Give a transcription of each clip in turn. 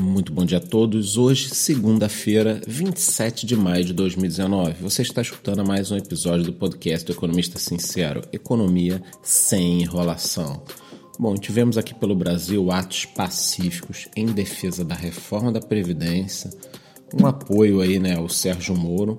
Muito bom dia a todos. Hoje, segunda-feira, 27 de maio de 2019. Você está escutando mais um episódio do podcast do Economista Sincero: Economia sem enrolação. Bom, tivemos aqui pelo Brasil atos pacíficos em defesa da reforma da Previdência, um apoio aí, né, ao Sérgio Moro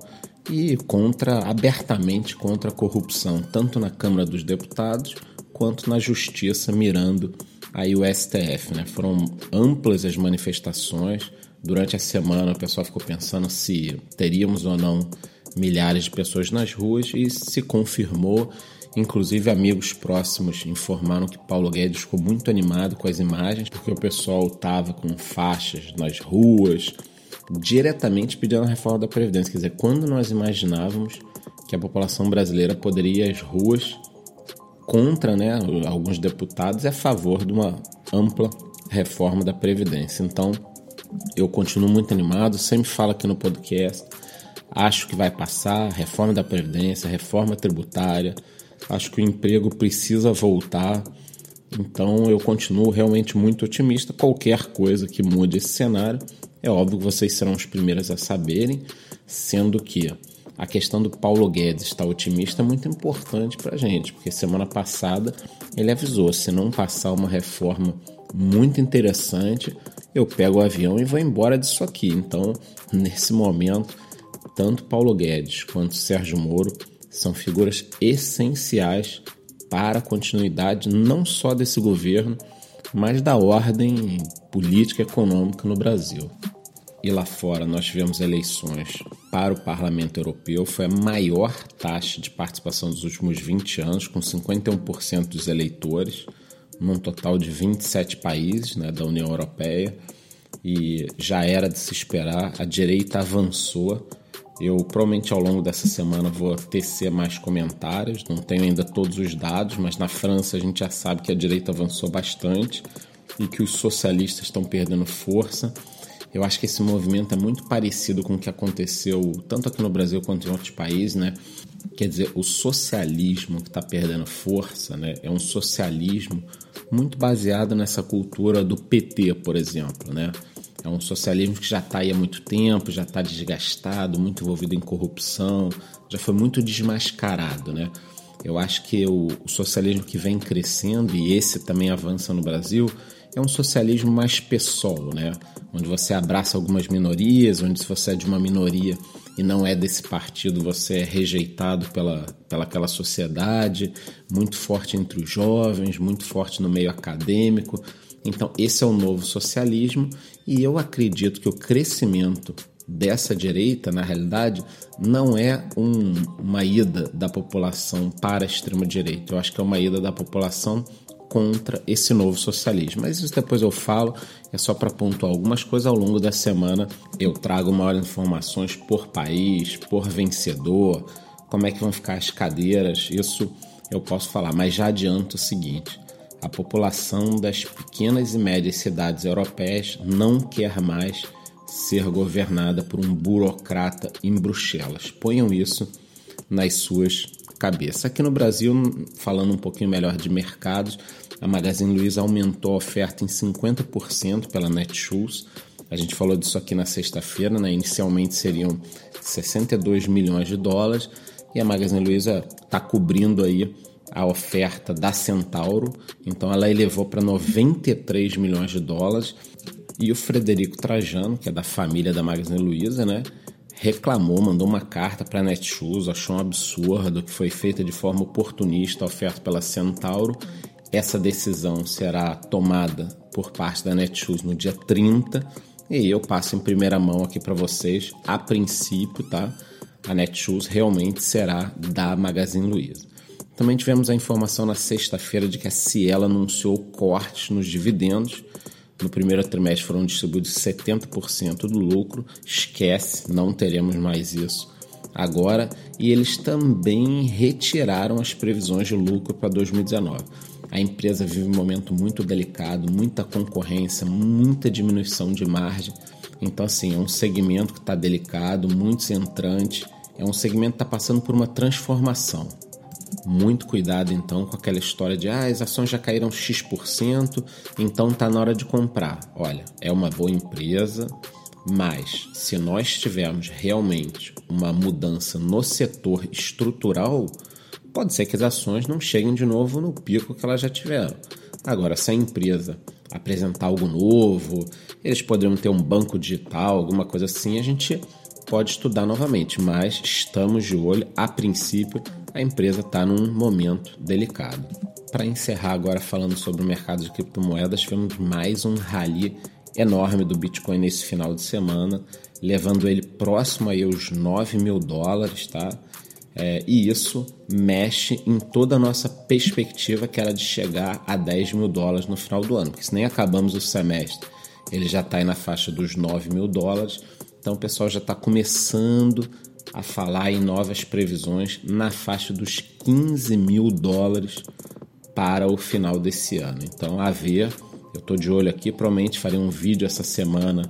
e contra abertamente contra a corrupção, tanto na Câmara dos Deputados quanto na Justiça, mirando aí o STF. Né? Foram amplas as manifestações. Durante a semana o pessoal ficou pensando se teríamos ou não milhares de pessoas nas ruas e se confirmou. Inclusive, amigos próximos informaram que Paulo Guedes ficou muito animado com as imagens, porque o pessoal estava com faixas nas ruas, diretamente pedindo a reforma da Previdência. Quer dizer, quando nós imaginávamos que a população brasileira poderia ir às ruas contra né, alguns deputados e a favor de uma ampla reforma da Previdência. Então, eu continuo muito animado, sempre falo aqui no podcast. Acho que vai passar reforma da Previdência, reforma tributária. Acho que o emprego precisa voltar. Então, eu continuo realmente muito otimista. Qualquer coisa que mude esse cenário, é óbvio que vocês serão os primeiros a saberem, sendo que a questão do Paulo Guedes estar otimista é muito importante para a gente, porque semana passada ele avisou: se não passar uma reforma muito interessante, eu pego o avião e vou embora disso aqui. Então, nesse momento, tanto Paulo Guedes quanto Sérgio Moro são figuras essenciais para a continuidade não só desse governo, mas da ordem política e econômica no Brasil e lá fora nós tivemos eleições para o Parlamento Europeu, foi a maior taxa de participação dos últimos 20 anos, com 51% dos eleitores, num total de 27 países né, da União Europeia, e já era de se esperar, a direita avançou. Eu provavelmente ao longo dessa semana vou tecer mais comentários, não tenho ainda todos os dados, mas na França a gente já sabe que a direita avançou bastante e que os socialistas estão perdendo força. Eu acho que esse movimento é muito parecido com o que aconteceu tanto aqui no Brasil quanto em outros países, né? Quer dizer, o socialismo que está perdendo força, né? É um socialismo muito baseado nessa cultura do PT, por exemplo, né? É um socialismo que já está aí há muito tempo, já está desgastado, muito envolvido em corrupção, já foi muito desmascarado, né? Eu acho que o, o socialismo que vem crescendo, e esse também avança no Brasil, é um socialismo mais pessoal, né? onde você abraça algumas minorias, onde se você é de uma minoria e não é desse partido, você é rejeitado pela, pela aquela sociedade, muito forte entre os jovens, muito forte no meio acadêmico. Então, esse é o novo socialismo e eu acredito que o crescimento dessa direita, na realidade, não é um, uma ida da população para a extrema-direita. Eu acho que é uma ida da população contra esse novo socialismo. Mas isso depois eu falo, é só para pontuar algumas coisas ao longo da semana. Eu trago maiores informações por país, por vencedor, como é que vão ficar as cadeiras, isso eu posso falar, mas já adianto o seguinte: a população das pequenas e médias cidades europeias não quer mais ser governada por um burocrata em Bruxelas. Ponham isso nas suas cabeças. Aqui no Brasil, falando um pouquinho melhor de mercados, a Magazine Luiza aumentou a oferta em 50% pela Netshoes. A gente falou disso aqui na sexta-feira, né? Inicialmente seriam 62 milhões de dólares e a Magazine Luiza está cobrindo aí a oferta da Centauro, então ela elevou para 93 milhões de dólares. E o Frederico Trajano, que é da família da Magazine Luiza, né, reclamou, mandou uma carta para a Netshoes, achou um absurdo que foi feita de forma oportunista a oferta pela Centauro essa decisão será tomada por parte da Netshoes no dia 30 e eu passo em primeira mão aqui para vocês. A princípio, tá? A Netshoes realmente será da Magazine Luiza. Também tivemos a informação na sexta-feira de que a Cielo anunciou cortes nos dividendos. No primeiro trimestre foram distribuídos 70% do lucro. Esquece, não teremos mais isso agora. E eles também retiraram as previsões de lucro para 2019. A empresa vive um momento muito delicado, muita concorrência, muita diminuição de margem. Então, assim, é um segmento que está delicado, muitos entrantes, é um segmento que está passando por uma transformação. Muito cuidado então com aquela história de ah, as ações já caíram X%, então tá na hora de comprar. Olha, é uma boa empresa, mas se nós tivermos realmente uma mudança no setor estrutural, pode ser que as ações não cheguem de novo no pico que elas já tiveram. Agora, se a empresa apresentar algo novo, eles poderiam ter um banco digital, alguma coisa assim, a gente pode estudar novamente, mas estamos de olho. A princípio, a empresa está num momento delicado. Para encerrar agora falando sobre o mercado de criptomoedas, tivemos mais um rally enorme do Bitcoin nesse final de semana, levando ele próximo aí aos 9 mil dólares, tá? É, e isso mexe em toda a nossa perspectiva, que era de chegar a 10 mil dólares no final do ano, porque se nem acabamos o semestre, ele já está aí na faixa dos 9 mil dólares, então o pessoal já está começando a falar em novas previsões na faixa dos 15 mil dólares para o final desse ano. Então, a ver, eu estou de olho aqui, provavelmente farei um vídeo essa semana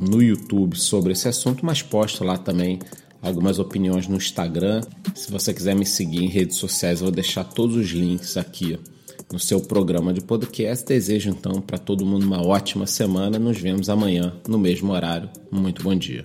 no YouTube sobre esse assunto, mas posto lá também algumas opiniões no Instagram. Se você quiser me seguir em redes sociais, eu vou deixar todos os links aqui no seu programa de podcast. Desejo então para todo mundo uma ótima semana. Nos vemos amanhã no mesmo horário. Muito bom dia.